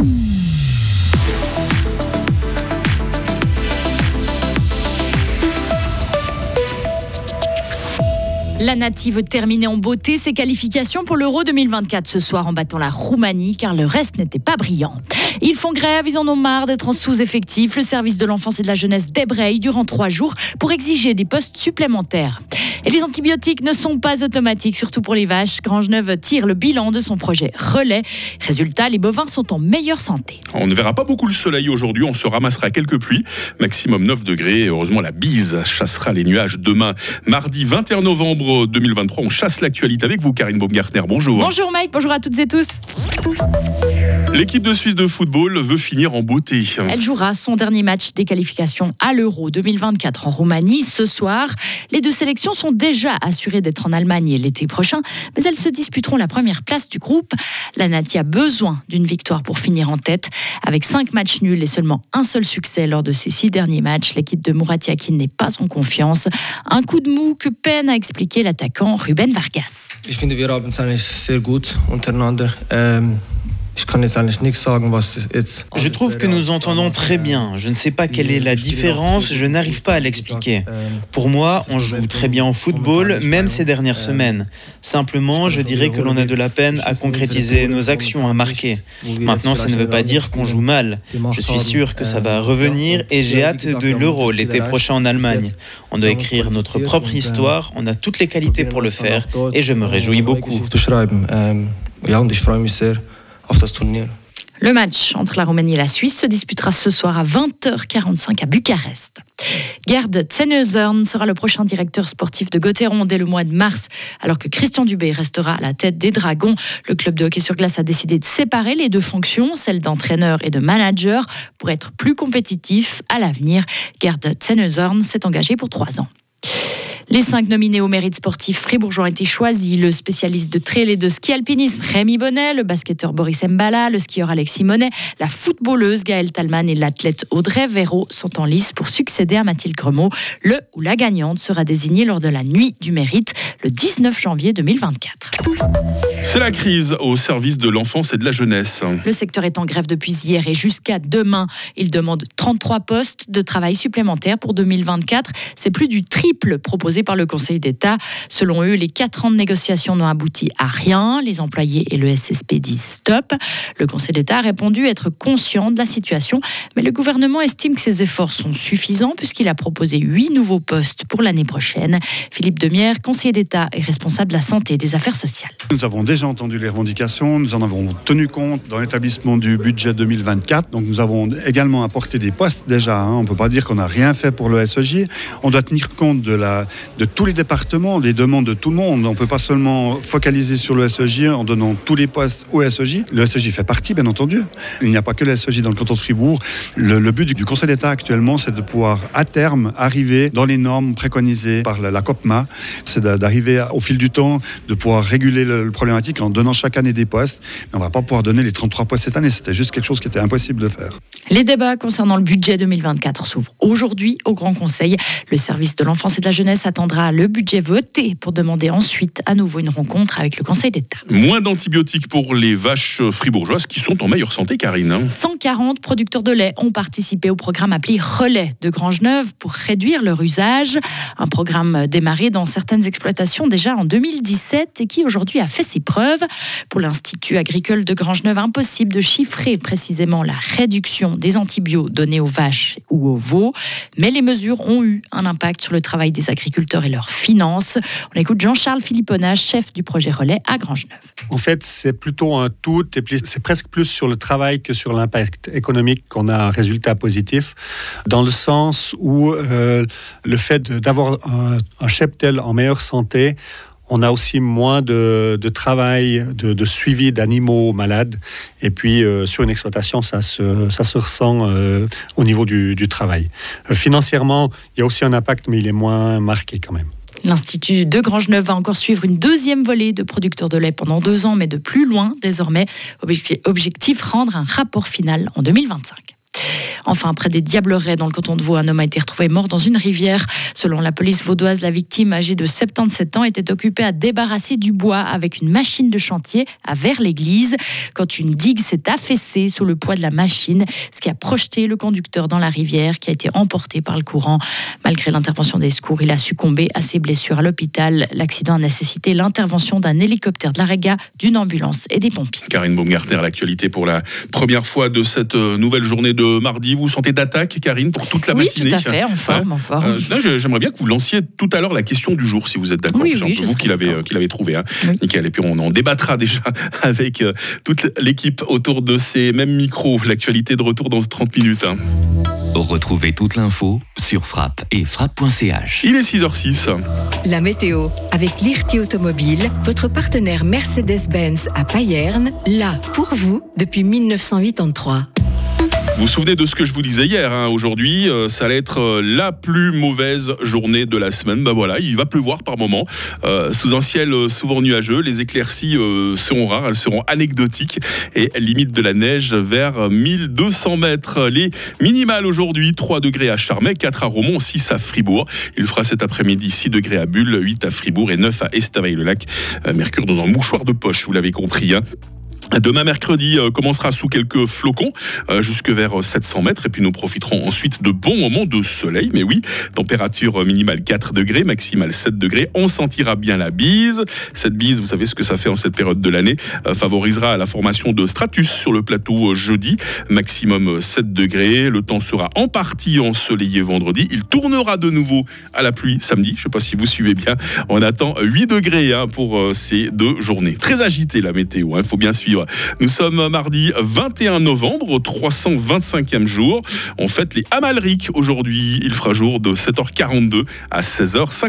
Mm-hmm. La native terminait en beauté ses qualifications pour l'Euro 2024 ce soir en battant la Roumanie car le reste n'était pas brillant. Ils font grève, ils en ont marre d'être en sous-effectif. Le service de l'enfance et de la jeunesse débraye durant trois jours pour exiger des postes supplémentaires. Et les antibiotiques ne sont pas automatiques, surtout pour les vaches. Grangeneuve tire le bilan de son projet Relais. Résultat, les bovins sont en meilleure santé. On ne verra pas beaucoup le soleil aujourd'hui, on se ramassera quelques pluies, maximum 9 degrés. heureusement, la bise chassera les nuages demain, mardi 21 novembre 2023. On chasse l'actualité avec vous, Karine Baumgartner. Bonjour. Bonjour Mike, bonjour à toutes et tous. L'équipe de Suisse de football veut finir en beauté. Elle jouera son dernier match des qualifications à l'Euro 2024 en Roumanie ce soir. Les deux sélections sont déjà assurées d'être en Allemagne l'été prochain, mais elles se disputeront la première place du groupe. La Nati a besoin d'une victoire pour finir en tête. Avec cinq matchs nuls et seulement un seul succès lors de ces six derniers matchs, l'équipe de Muratiakin n'est pas en confiance. Un coup de mou que peine à expliquer l'attaquant Ruben Vargas. Ich Ähm je trouve que nous entendons très bien. Je ne sais pas quelle est la différence, je n'arrive pas à l'expliquer. Pour moi, on joue très bien au football, même ces dernières semaines. Simplement, je dirais que l'on a de la peine à concrétiser nos actions, à marquer. Maintenant, ça ne veut pas dire qu'on joue mal. Je suis sûr que ça va revenir et j'ai hâte de l'Euro l'été prochain en Allemagne. On doit écrire notre propre histoire, on a toutes les qualités pour le faire et je me réjouis beaucoup. Le match entre la Roumanie et la Suisse se disputera ce soir à 20h45 à Bucarest. Gerd Zenezern sera le prochain directeur sportif de Gauthieron dès le mois de mars, alors que Christian Dubé restera à la tête des Dragons. Le club de hockey sur glace a décidé de séparer les deux fonctions, celle d'entraîneur et de manager, pour être plus compétitif à l'avenir. Gerd Zenezern s'est engagé pour trois ans. Les cinq nominés au mérite sportif fribourgeois ont été choisis. Le spécialiste de trail et de ski alpinisme Rémi Bonnet, le basketteur Boris Mbala, le skieur Alexis Monet, la footballeuse Gaëlle Talman et l'athlète Audrey Véro sont en lice pour succéder à Mathilde Gremaud. Le ou la gagnante sera désignée lors de la nuit du mérite le 19 janvier 2024. C'est la crise au service de l'enfance et de la jeunesse. Le secteur est en grève depuis hier et jusqu'à demain. Il demande 33 postes de travail supplémentaires pour 2024. C'est plus du triple proposé par le Conseil d'État. Selon eux, les quatre ans de négociation n'ont abouti à rien. Les employés et le SSP disent stop. Le Conseil d'État a répondu être conscient de la situation, mais le gouvernement estime que ses efforts sont suffisants puisqu'il a proposé huit nouveaux postes pour l'année prochaine. Philippe Demierre, conseiller d'État et responsable de la santé et des affaires sociales. Nous avons déjà entendu les revendications, nous en avons tenu compte dans l'établissement du budget 2024. Donc nous avons également apporté des postes déjà. Hein. On ne peut pas dire qu'on n'a rien fait pour le SEJ. On doit tenir compte de, la, de tous les départements, des demandes de tout le monde. On ne peut pas seulement focaliser sur le SEJ en donnant tous les postes au SEJ. Le SEJ fait partie, bien entendu. Il n'y a pas que le SEJ dans le canton de Fribourg. Le, but du Conseil d'État actuellement, c'est de pouvoir à terme arriver dans les normes préconisées par la, COPMA. C'est d'arriver au fil du temps, de pouvoir réguler le, le problématique en donnant chaque année des postes. Mais on ne va pas pouvoir donner les 33 postes cette année. C'était juste quelque chose qui était impossible de faire. Les débats concernant le budget 2024 s'ouvrent aujourd'hui au Grand Conseil. Le service de l'enfance et de la jeunesse attendra le budget voté pour demander ensuite à nouveau une rencontre avec le Conseil d'État. Moins d'antibiotiques pour les vaches fribourgeoises qui sont en meilleure santé, Karine. 140 producteurs de lait ont participé au programme appelé Relais de Grangeneuve pour réduire leur usage. Un programme démarré dans certaines exploitations déjà en 2017 et qui aujourd'hui a fait ses preuves. Pour l'Institut agricole de Grangeneuve, impossible de chiffrer précisément la réduction des antibiotiques donnés aux vaches ou aux veaux, mais les mesures ont eu un impact sur le travail des agriculteurs et leurs finances. On écoute Jean-Charles Philippona, chef du projet Relais à Grangeneuve. En fait, c'est plutôt un tout, c'est presque plus sur le travail que sur l'impact économique qu'on a un résultat positif, dans le sens où euh, le fait d'avoir un, un cheptel en meilleure santé, on a aussi moins de, travail, de, suivi d'animaux malades. Et puis, euh, sur une exploitation, ça se, ça se ressent euh, au niveau du, travail. Euh, financièrement, il y a aussi un impact, mais il est moins marqué quand même. L'Institut de Grangeneuve va encore suivre une deuxième volée de producteurs de lait pendant deux ans, mais de plus loin désormais. Objectif, rendre un rapport final en 2025. Enfin, près des Diablerets, dans le canton de Vaud, un homme a été retrouvé mort dans une rivière. Selon la police vaudoise, la victime, âgée de 77 ans, était occupée à débarrasser du bois avec une machine de chantier à vers l'église. Quand une digue s'est affaissée sous le poids de la machine, ce qui a projeté le conducteur dans la rivière, qui a été emporté par le courant. Malgré l'intervention des secours, il a succombé à ses blessures à l'hôpital. L'accident a nécessité l'intervention d'un hélicoptère de la Rega, d'une ambulance et des pompiers. Karine Baumgartner, l'actualité pour la première fois de cette euh, nouvelle journée de mardi. Vous sentez d'attaque, Karine, pour toute la oui, matinée tout à fait, en forme, en forme. Euh, là, J'aimerais bien que vous lanciez tout à l'heure la question du jour, si vous êtes d'accord. Oui, C'est un oui, peu vous qui l'avez euh, qui l'avez trouvé. Hein. Oui. Nickel. Et puis on en débattra déjà avec euh, toute l'équipe autour de ces mêmes micros. L'actualité de retour dans 30 minutes. hein. Retrouvez toute l'info sur frappe et frappe.ch. Il est 6h06. La météo avec Lirti Automobile, votre partenaire Mercedes-Benz à Payerne, là pour vous depuis 1983. Vous vous souvenez de ce que je vous disais hier hein, Aujourd'hui, euh, ça allait être euh, la plus mauvaise journée de la semaine. Ben voilà, il va pleuvoir par moment, euh, sous un ciel euh, souvent nuageux. Les éclaircies seront rares, elles seront anecdotiques et limite de la neige vers 1200 mètres. Les minimales aujourd'hui, 3 degrés à Charmey, 4 à Romont, 6 à Fribourg. Il fera cet après-midi 6 degrés à Bulle, 8 à Fribourg et 9 à Estavayer-le-Lac. Mercure dans un mouchoir de poche, vous l'avez compris. hein. Demain mercredi euh, commencera sous quelques flocons euh, jusque vers euh, 700 mètres et puis nous profiterons ensuite de bons moments de soleil. Mais oui, température euh, minimale 4 degrés, maximale 7 degrés. On sentira bien la bise. Cette bise, vous savez ce que ça fait en cette période de l'année, euh, favorisera la formation de stratus sur le plateau euh, jeudi, maximum euh, 7 degrés. Le temps sera en partie ensoleillé vendredi. Il tournera de nouveau à la pluie samedi. Je ne sais pas si vous suivez bien. On attend 8 degrés hein, pour euh, ces deux journées. Très agité la météo, il faut bien suivre. Nous sommes mardi 21 novembre, 325e jour. On fête les Amalric aujourd'hui. Il fera jour de 7h42 à 16h50.